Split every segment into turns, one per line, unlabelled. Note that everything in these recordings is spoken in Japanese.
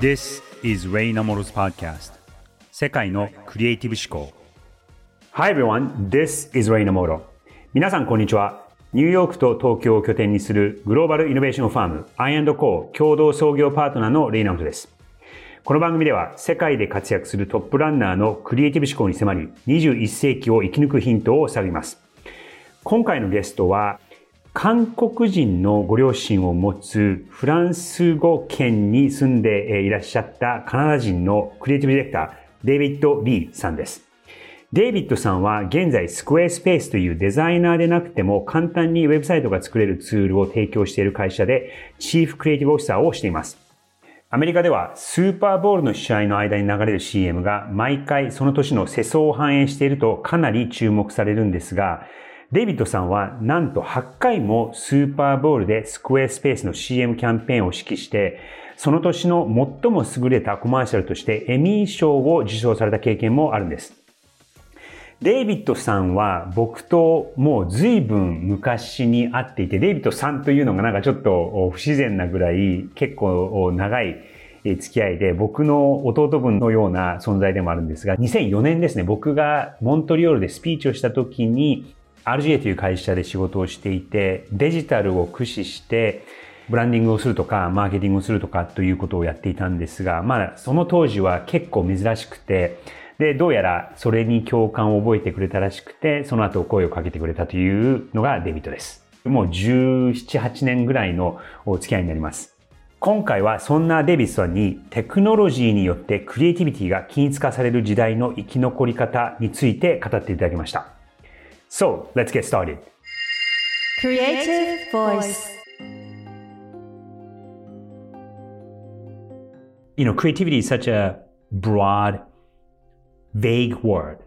This is Ray Namoro's podcast. 世界のクリエイティブ思考。Hi everyone, this is Ray Namoro. 皆さんこんにちは。ニューヨークと東京を拠点にするグローバルイノベーションファーム I&Co 共同創業パートナーのレイナモトです。この番組では世界で活躍するトップランナーのクリエイティブ思考に迫り21世紀を生き抜くヒントを探ります。今回のゲストは韓国人のご両親を持つフランス語圏に住んでいらっしゃったカナダ人のクリエイティブディレクター、デイビッド・リーさんです。デイビッドさんは現在スクエアスペースというデザイナーでなくても簡単にウェブサイトが作れるツールを提供している会社でチーフクリエイティブオフィサーをしています。アメリカではスーパーボールの試合の間に流れる CM が毎回その年の世相を反映しているとかなり注目されるんですが、デイビッドさんはなんと8回もスーパーボールでスクエアスペースの CM キャンペーンを指揮して、その年の最も優れたコマーシャルとしてエミー賞を受賞された経験もあるんです。デイビッドさんは僕ともう随分昔に会っていて、デイビッドさんというのがなんかちょっと不自然なぐらい結構長い付き合いで僕の弟分のような存在でもあるんですが、2004年ですね、僕がモントリオールでスピーチをした時に RGA という会社で仕事をしていて、デジタルを駆使して、ブランディングをするとか、マーケティングをするとかということをやっていたんですが、まあ、その当時は結構珍しくて、で、どうやらそれに共感を覚えてくれたらしくて、その後声をかけてくれたというのがデビットです。もう17、8年ぐらいのお付き合いになります。今回はそんなデビッドさんにテクノロジーによってクリエイティビティが均一化される時代の生き残り方について語っていただきました。So, let's get started. Creative Voice You know, creativity is such a broad, vague word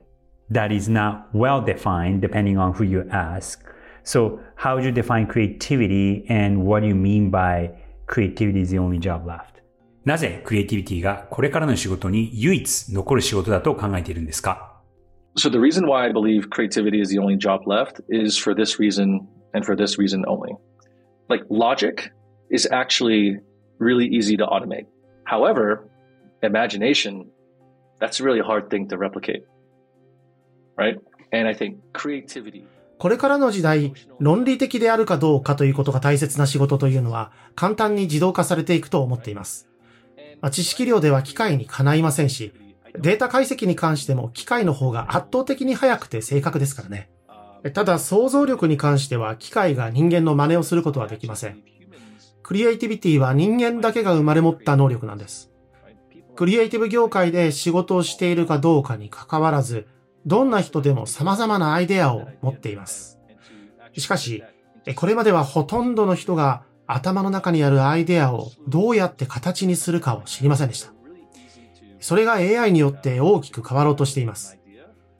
that is not well defined depending on who you ask. So, how would you define creativity and what do you mean by creativity is the only job left? なぜクリエイティビティがこれからの仕事に唯一残る仕事だと考えているんですか
So the reason why I believe creativity is the only job left is for this reason and for this reason only. Like logic is actually really easy to automate. However, imagination, that's a really hard thing to replicate. Right? And I think creativity
これからの時代、論理的であるかどうかということが大切な仕事というのは簡単に自動化されていくと思っています。まあ、知識量では機械にかないませんし、データ解析に関しても機械の方が圧倒的に速くて正確ですからね。ただ想像力に関しては機械が人間の真似をすることはできません。クリエイティビティは人間だけが生まれ持った能力なんです。クリエイティブ業界で仕事をしているかどうかに関わらず、どんな人でも様々なアイデアを持っています。しかし、これまではほとんどの人が頭の中にあるアイデアをどうやって形にするかを知りませんでした。それが AI によって大きく変わろうとしています。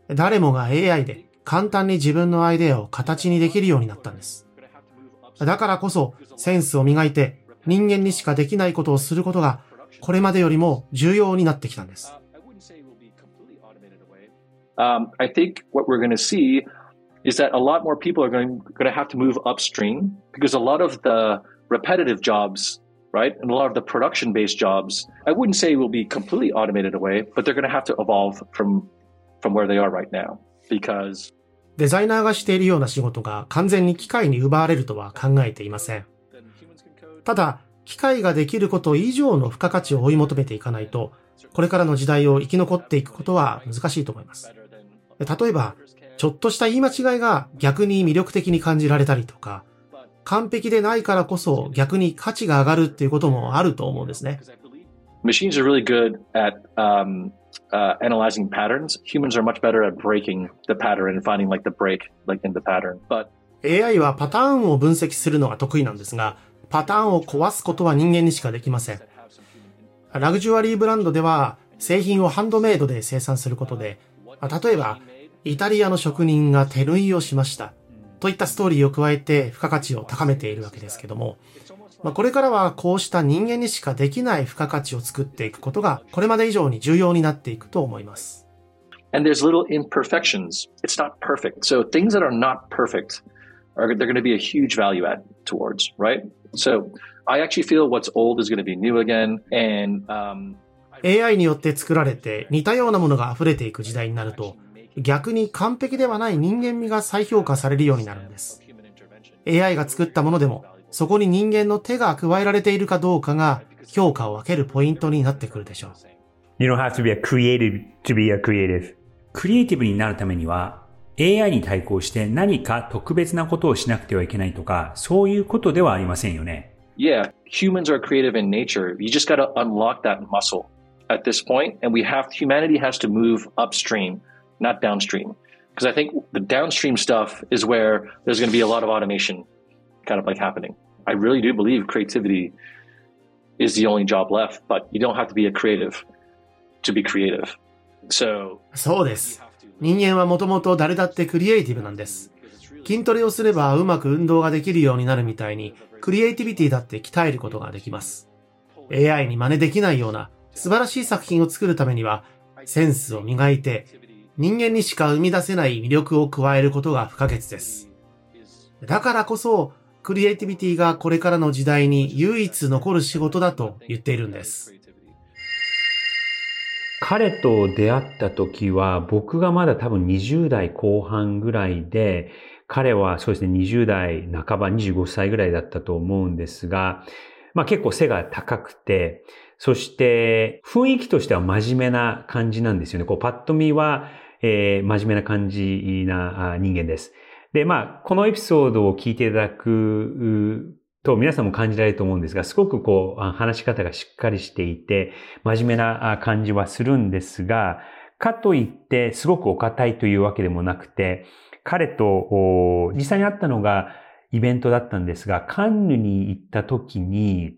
誰もが AI で簡単に自分のアイデアを形にできるようになったんです。だからこそセンスを磨いて人間にしかできないことをすることがこれまでよりも重要になってきたんです。
Um, I think what we're going to see is that a lot more people are going, going to have to move upstream because a lot of the repetitive jobs right? And a lot of the production based jobs, I wouldn't say will be completely automated away, but they're going to have to evolve from, from where they are right now because
デザイナーがしているような仕事が完全に機械に奪われるとは考えていません。ただ、機械ができること以上の付加価値を追い求めていかないと、これからの時代を生き残っていくことは難しいと思います。例えば、ちょっとした言い間違いが逆に魅力的に感じられたりとか、完璧でないからこそ逆に価値が上がるっていうこともあると思うんですね。
Machines are really good at um, uh, analyzing patterns. Humans are much better at breaking the pattern and finding like the break like in the pattern. But
AI はパターンを分析するのが得意なんですが、パターンを壊すことは人間にしかできません。ラグジュアリーブランドでは製品をハンドメイドで生産することで、例えばイタリアの職人が手縫いをしました。といったストーリーを加えて付加価値を高めているわけですけども、まあ、これからはこうした人間にしかできない付加価値を作っていくことがこれまで以上に重要になっていくと思います。
And there's little imperfections. It's not perfect. So things that are not perfect are they're going to be a huge value add towards, right? So I actually feel what's old is going to be new again. And,
um, AI によって作られて似たようなものが溢れていく時代になると、逆に完璧ではない人間味が再評価されるようになるんです。AI が作ったものでも、そこに人間の手が加えられているかどうかが評価を分けるポイントになってくるでしょう。
You don't have to be a creative to be a creative. クリエイティブになるためには AI に対抗して何か特別なことをしなくてはいけないとか、そういうことではありませんよね。
Yeah, humans are creative in nature. You just got to unlock that muscle at this point, and we have humanity has to move upstream, not downstream. Because I think the downstream stuff is where there's going to be a lot of automation kind of like happening. I really do believe creativity is the only job left, but you don't have to be a creative to be creative. So,
そうです。人間はもともと誰だってクリエイティブなんです。筋トレをすればうまく運動ができるようになるみたいに、クリエイティビティだって鍛えることができます。AI に真似できないような素晴らしい作品を作るためには、センスを磨いて、人間にしか生み出せない魅力を加えることが不可欠です。だからこそ、クリエイティビティがこれからの時代に唯一残る仕事だと言っているんです。
彼と出会った時は僕がまだ多分20代後半ぐらいで、彼はそうですね、20代半ば、25歳ぐらいだったと思うんですが、まあ結構背が高くて、そして雰囲気としては真面目な感じなんですよね。こうパッと見は、えー、真面目な感じな人間です。で、まあ、このエピソードを聞いていただくと皆さんも感じられると思うんですが、すごくこう、話し方がしっかりしていて、真面目な感じはするんですが、かといってすごくお堅いというわけでもなくて、彼と実際に会ったのがイベントだったんですが、カンヌに行った時に、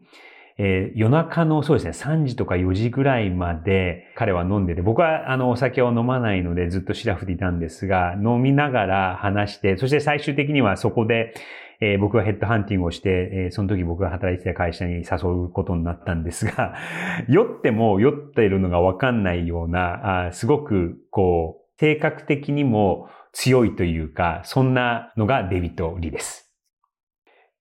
えー、夜中のそうですね、3時とか4時ぐらいまで彼は飲んでて、僕はあのお酒を飲まないのでずっとシラフでいたんですが、飲みながら話して、そして最終的にはそこで、えー、僕がヘッドハンティングをして、えー、その時僕が働いてた会社に誘うことになったんですが、酔っても酔っているのがわかんないような、あすごくこう、性格的にも強いというか、そんなのがデビッド・リです。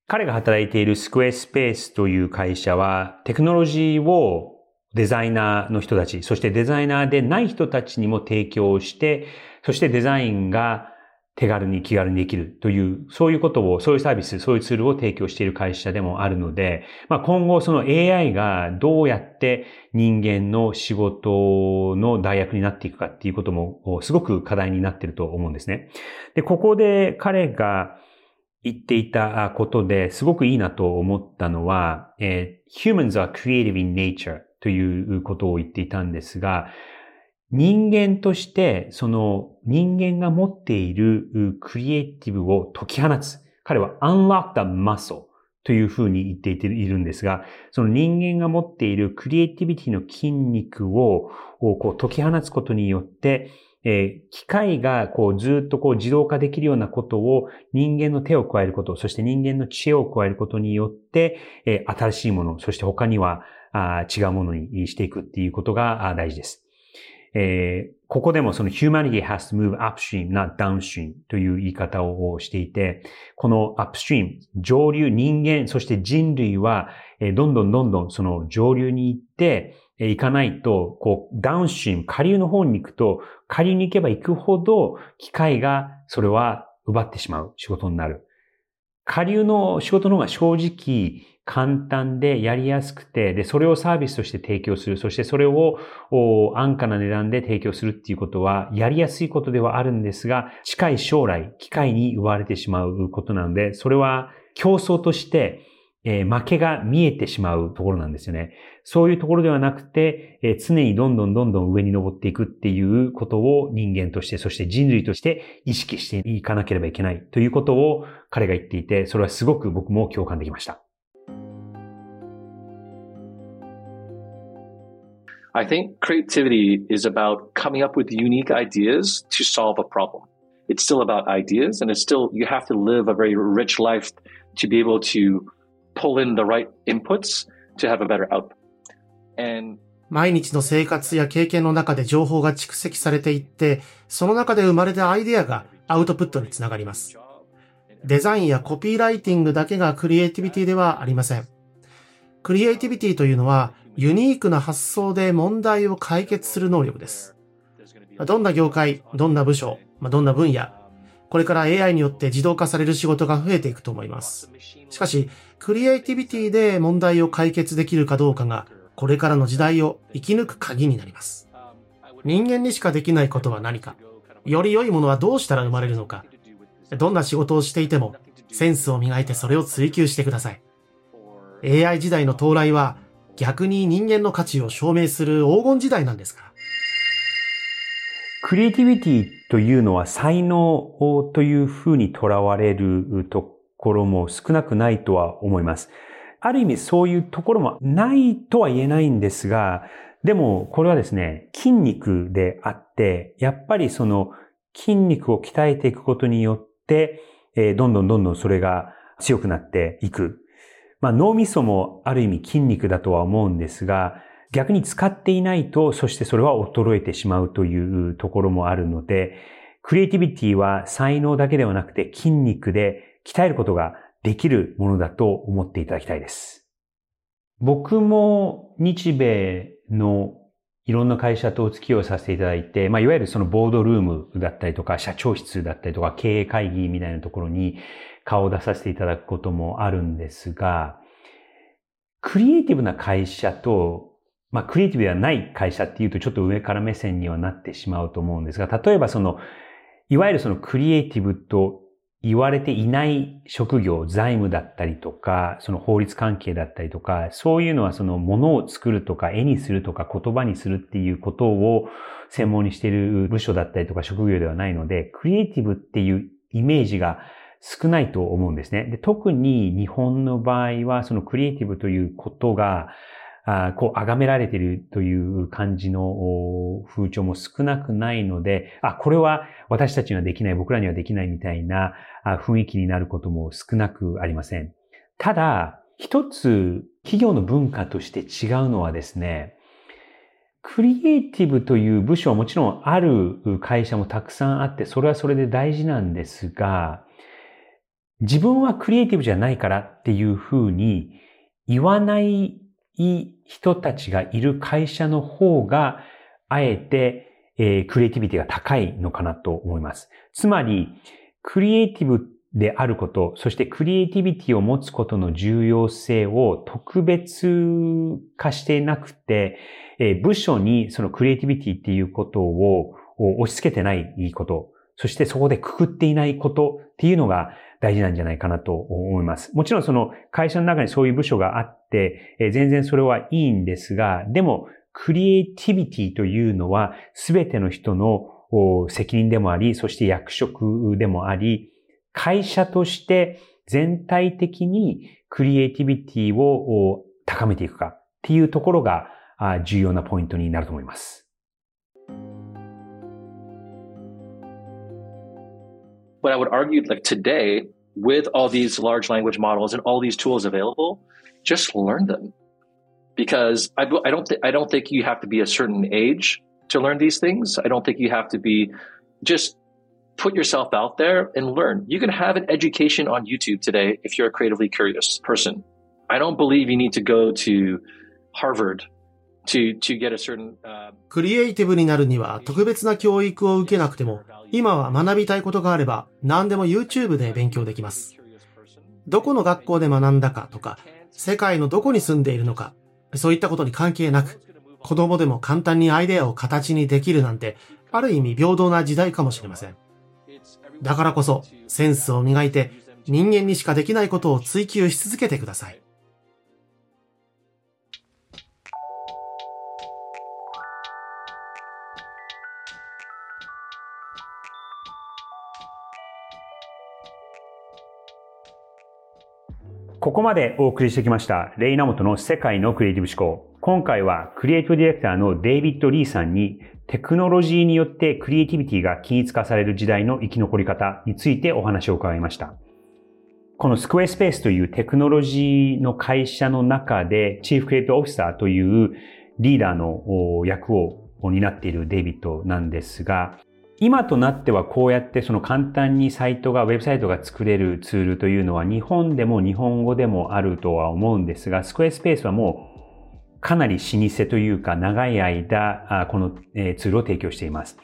彼が働いているスクエアスペースという会社はテクノロジーをデザイナーの人たち、そしてデザイナーでない人たちにも提供して、そしてデザインが手軽に気軽にできるという、そういうことを、そういうサービス、そういうツールを提供している会社でもあるので、まあ、今後その AI がどうやって人間の仕事の代役になっていくかっていうこともすごく課題になっていると思うんですね。で、ここで彼が言っていたことですごくいいなと思ったのは、えー、humans are creative in nature ということを言っていたんですが、人間としてその人間が持っているクリエイティブを解き放つ。彼は unlock the muscle というふうに言っているんですが、その人間が持っているクリエイティビティの筋肉をこう解き放つことによって、えー、機械がこうずっとこう自動化できるようなことを人間の手を加えること、そして人間の知恵を加えることによって、えー、新しいもの、そして他にはあ違うものにしていくっていうことが大事です。えー、ここでもその humanity has to move upstream, not downstream という言い方をしていて、この upstream、上流、人間、そして人類は、え、どんどんどんどんその上流に行って、行かないと、こう、ダウンシーム、下流の方に行くと、下流に行けば行くほど、機械がそれは奪ってしまう仕事になる。下流の仕事の方が正直簡単でやりやすくて、で、それをサービスとして提供する。そしてそれを安価な値段で提供するっていうことは、やりやすいことではあるんですが、近い将来、機械に奪われてしまうことなので、それは競争として、えー、負けが見えてしまうところなんですよね。そういうところではなくて、えー、常にどんどんどんどん上に登っていくっていうことを人間として、そして人類として意識していかなければいけないということを彼が言っていて、それはすごく僕も共感できました。
I think creativity is about coming up with unique ideas to solve a problem. It's still about ideas and it's still, you have to live a very rich life to be able to pull in the right inputs to have a better output.
And 毎日の生活や経験の中で情報が蓄積されていって、その中で生まれたアイデアがアウトプットにつながります。デザインやコピーライティングだけがクリエイティビティではありません。クリエイティビティというのはユニークな発想で問題を解決する能力です。どんな業界、どんな部署、どんな分野、これから AI によって自動化される仕事が増えていくと思います。しかし、クリエイティビティで問題を解決できるかどうかが、これからの時代を生き抜く鍵になります。人間にしかできないことは何か、より良いものはどうしたら生まれるのか、どんな仕事をしていても、センスを磨いてそれを追求してください。AI 時代の到来は、逆に人間の価値を証明する黄金時代なんですから。
クリエイティビティというのは才能というふうにとらわれるところも少なくないとは思います。ある意味そういうところもないとは言えないんですが、でもこれはですね、筋肉であって、やっぱりその筋肉を鍛えていくことによって、えー、どんどんどんどんそれが強くなっていく。まあ脳みそもある意味筋肉だとは思うんですが、逆に使っていないと、そしてそれは衰えてしまうというところもあるので、クリエイティビティは才能だけではなくて筋肉で鍛えることができるものだと思っていただきたいです。僕も日米のいろんな会社とお付き合いさせていただいて、まあ、いわゆるそのボードルームだったりとか、社長室だったりとか、経営会議みたいなところに顔を出させていただくこともあるんですが、クリエイティブな会社とまあ、クリエイティブではない会社っていうとちょっと上から目線にはなってしまうと思うんですが、例えばその、いわゆるそのクリエイティブと言われていない職業、財務だったりとか、その法律関係だったりとか、そういうのはそのものを作るとか、絵にするとか、言葉にするっていうことを専門にしている部署だったりとか職業ではないので、クリエイティブっていうイメージが少ないと思うんですね。で特に日本の場合は、そのクリエイティブということが、あこう、崇められているという感じの風潮も少なくないので、あ、これは私たちにはできない、僕らにはできないみたいな雰囲気になることも少なくありません。ただ、一つ企業の文化として違うのはですね、クリエイティブという部署はもちろんある会社もたくさんあって、それはそれで大事なんですが、自分はクリエイティブじゃないからっていうふうに言わないいい人たちがいる会社の方が、あえて、えー、クリエイティビティが高いのかなと思います。つまり、クリエイティブであること、そしてクリエイティビティを持つことの重要性を特別化してなくて、えー、部署にそのクリエイティビティっていうことを押し付けてないこと、そしてそこでくくっていないことっていうのが大事なんじゃないかなと思います。もちろんその会社の中にそういう部署があってて、え全然それはいいんですが、でもクリエイティビティというのは全ての人の責任でもあり、そして役職でもあり、会社として全体的にクリエイティビティを高めていくかっていうところが重要なポイントになると思います。
But I would argue like today, with all these large language models and all these tools available, just learn them. Because I, I don't th- I don't think you have to be a certain age to learn these things. I don't think you have to be just put yourself out there and learn. You can have an education on YouTube today if you're a creatively curious person. I don't believe you need to go to Harvard to, to get a certain, uh,
クリエイティブになるには特別な教育を受けなくても今は学びたいことがあれば何でも YouTube で勉強できます。どこの学校で学んだかとか、 世界のどこに住んでいるのか、そういったことに関係なく、子供でも簡単にアイデアを形にできるなんて、ある意味平等な時代かもしれません。だからこそ、センスを磨いて、人間にしかできないことを追求し続けてください。
ここまでお送りしてきました、レイナモトの世界のクリエイティブ思考。今回はクリエイトディレクターのデイビッド・リーさんにテクノロジーによってクリエイティビティが均一化される時代の生き残り方についてお話を伺いました。このスクエアスペースというテクノロジーの会社の中でチーフクリエイトオフィサーというリーダーの役を担っているデイビッドなんですが、今となってはこうやってその簡単にサイトが、ウェブサイトが作れるツールというのは日本でも日本語でもあるとは思うんですが、スクエアスペースはもうかなり老舗というか長い間、このツールを提供しています。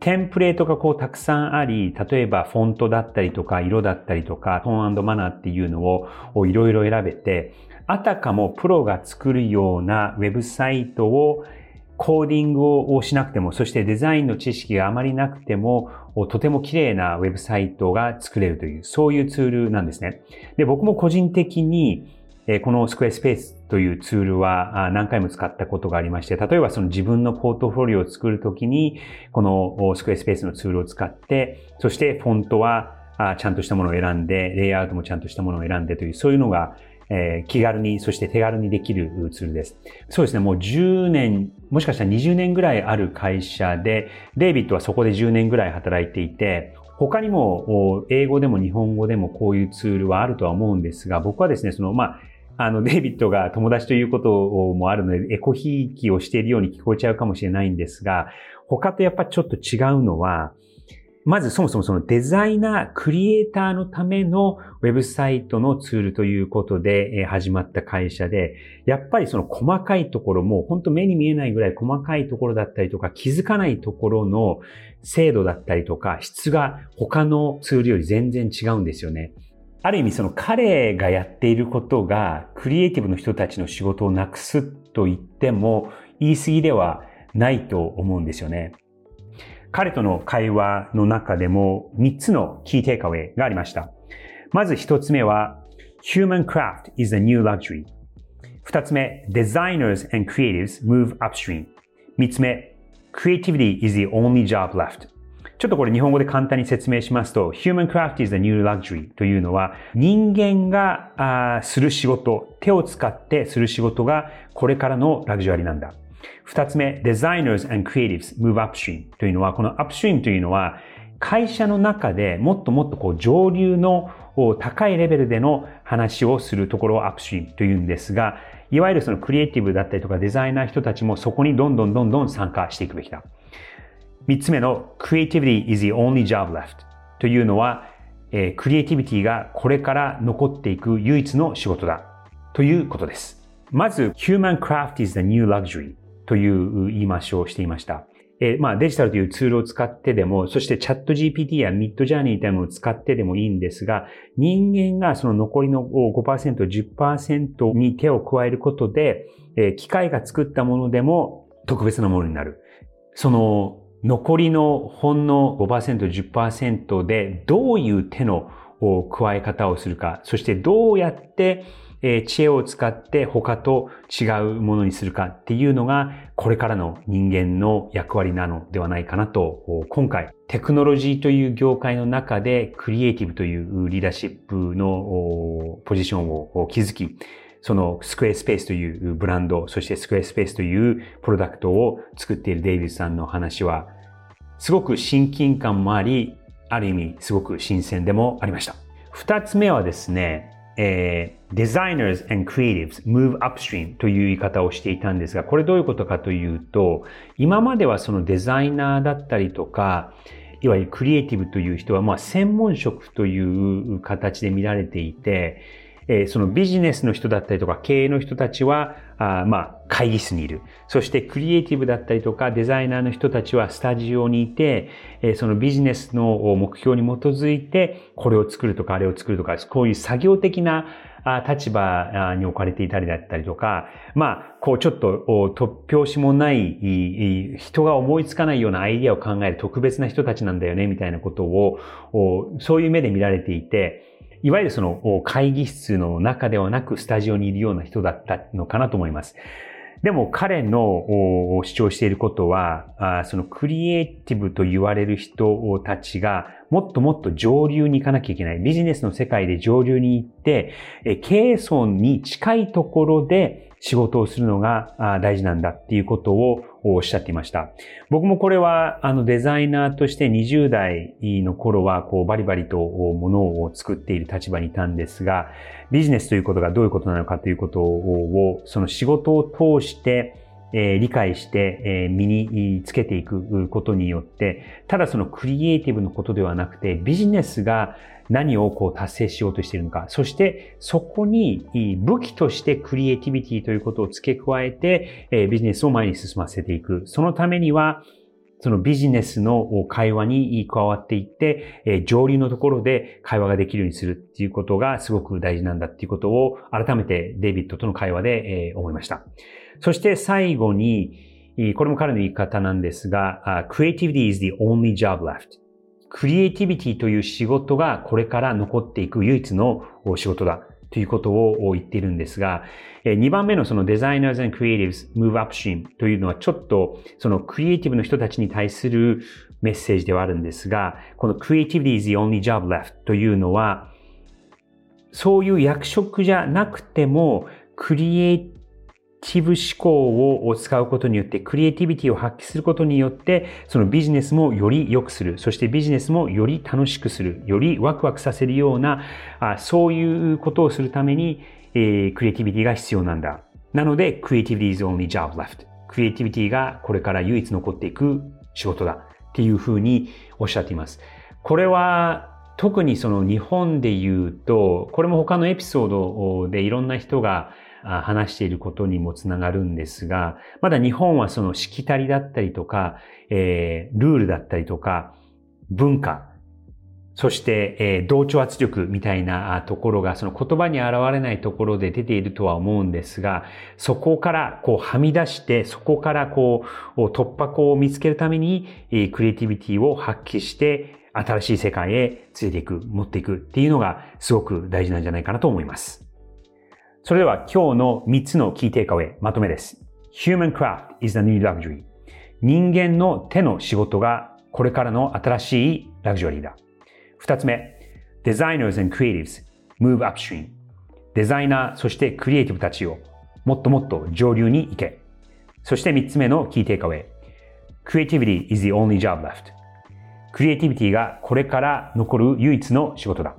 テンプレートがこうたくさんあり、例えばフォントだったりとか色だったりとかトーンマナーっていうのをいろいろ選べて、あたかもプロが作るようなウェブサイトをコーディングをしなくても、そしてデザインの知識があまりなくても、とても綺麗なウェブサイトが作れるという、そういうツールなんですね。で、僕も個人的に、このスクエアスペースというツールは何回も使ったことがありまして、例えばその自分のポートフォリオを作るときに、このスクエアスペースのツールを使って、そしてフォントはちゃんとしたものを選んで、レイアウトもちゃんとしたものを選んでという、そういうのがえー、気軽に、そして手軽にできるツールです。そうですね、もう10年、もしかしたら20年ぐらいある会社で、デイビッドはそこで10年ぐらい働いていて、他にも英語でも日本語でもこういうツールはあるとは思うんですが、僕はですね、その、まあ、あの、デイビッドが友達ということもあるので、エコひいきをしているように聞こえちゃうかもしれないんですが、他とやっぱちょっと違うのは、まずそもそもそのデザイナー、クリエイターのためのウェブサイトのツールということで始まった会社で、やっぱりその細かいところも本当目に見えないぐらい細かいところだったりとか気づかないところの精度だったりとか質が他のツールより全然違うんですよね。ある意味その彼がやっていることがクリエイティブの人たちの仕事をなくすと言っても言い過ぎではないと思うんですよね。彼との会話の中でも3つのキーテイクアウェイがありました。まず1つ目は Human craft is a new luxury。2つ目 Designers and creatives move upstream。3つ目 Creativity is the only job left。ちょっとこれ日本語で簡単に説明しますと、Human craft is the new luxury というのは、人間がする仕事、手を使ってする仕事がこれからのラグジュアリーなんだ。二つ目、designers and creatives move upstream というのは、この upstream というのは、会社の中でもっともっとこう上流の高いレベルでの話をするところを upstream というんですが、いわゆるそのクリエイティブだったりとかデザイナー人たちもそこにどんどんどんどん参加していくべきだ。三つ目の creativity is the only job left というのは、えー、クリエイティビティがこれから残っていく唯一の仕事だということです。まず、human craft is the new luxury という言い回しをしていました。えー、まあデジタルというツールを使ってでも、そしてチャット GPT やミッドジャーニーというのを使ってでもいいんですが、人間がその残りの5%、10%に手を加えることで、えー、機械が作ったものでも特別なものになる。その残りのほんの5%、10%でどういう手の加え方をするか、そしてどうやってえ知恵を使って他と違うものにするかっていうのが、これからの人間の役割なのではないかなと、今回、テクノロジーという業界の中で、クリエイティブというリーダーシップのポジションを築き、そのスクエアスペースというブランド、そしてスクエアスペースというプロダクトを作っているデイビスさんの話は、すごく親近感もあり、ある意味すごく新鮮でもありました。二つ目はですね、えー、designers and creatives move upstream という言い方をしていたんですが、これどういうことかというと、今まではそのデザイナーだったりとか、いわゆるクリエイティブという人は、まあ、専門職という形で見られていて、えー、そのビジネスの人だったりとか経営の人たちは、あまあ、会議室にいる。そしてクリエイティブだったりとかデザイナーの人たちはスタジオにいて、え、そのビジネスの目標に基づいて、これを作るとかあれを作るとか、こういう作業的な立場に置かれていたりだったりとか、まあ、こうちょっと突拍子もない人が思いつかないようなアイディアを考える特別な人たちなんだよね、みたいなことを、そういう目で見られていて、いわゆるその会議室の中ではなくスタジオにいるような人だったのかなと思います。でも彼の主張していることは、そのクリエイティブと言われる人たちがもっともっと上流に行かなきゃいけない。ビジネスの世界で上流に行って、経営層に近いところで仕事をするのが大事なんだっていうことをおっしゃっていました。僕もこれはあのデザイナーとして20代の頃はこうバリバリと物を作っている立場にいたんですが、ビジネスということがどういうことなのかということをその仕事を通してえー、理解して、えー、身につけていくことによって、ただそのクリエイティブのことではなくて、ビジネスが何をこう達成しようとしているのか、そしてそこに武器としてクリエイティビティということを付け加えて、えー、ビジネスを前に進ませていく。そのためには、そのビジネスの会話に加わっていって、え上流のところで会話ができるようにするっていうことがすごく大事なんだっていうことを改めてデイビッドとの会話で、え思いました。そして最後に、これも彼の言い方なんですが、creativity is the only job left. クリエイティビティという仕事がこれから残っていく唯一の仕事だということを言っているんですが、2番目のその Designers and Creatives Move Upstream というのはちょっとそのクリエイティブの人たちに対するメッセージではあるんですが、この Creativity is the only job left というのは、そういう役職じゃなくても、クリエイティブ思考を使うことによって、クリエイティビティを発揮することによって、そのビジネスもより良くする。そしてビジネスもより楽しくする。よりワクワクさせるような、あそういうことをするために、えー、クリエイティビティが必要なんだ。なので、クリエイティビティ is only job left. クリエイティビティがこれから唯一残っていく仕事だっていうふうにおっしゃっています。これは特にその日本で言うと、これも他のエピソードでいろんな人が話していることにもつながるんですが、まだ日本はそのしきたりだったりとか、えー、ルールだったりとか、文化、そして、えー、同調圧力みたいなところが、その言葉に現れないところで出ているとは思うんですが、そこからこうはみ出して、そこからこう突破口を見つけるために、えー、クリエイティビティを発揮して、新しい世界へ連れていく、持っていくっていうのがすごく大事なんじゃないかなと思います。それでは今日の3つのキーテイクアウェイ、まとめです。Human craft is the new luxury. 人間の手の仕事がこれからの新しいラグジュアリーだ。2つ目、Designers and Creatives move upstream. デザイナー、そしてクリエイティブたちをもっともっと上流に行け。そして3つ目のキーテイクアウェイ。Creativity is the only job left. クリエイティビティがこれから残る唯一の仕事だ。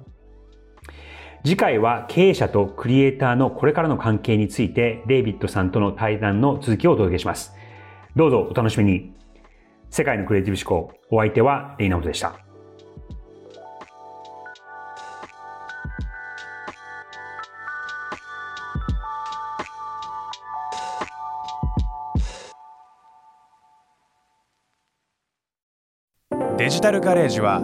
次回は経営者とクリエイターのこれからの関係について、デイビッドさんとの対談の続きをお届けします。どうぞお楽しみに。世界のクリエイティブ思考、お相手はレイナウトでした。
デジタルガレージは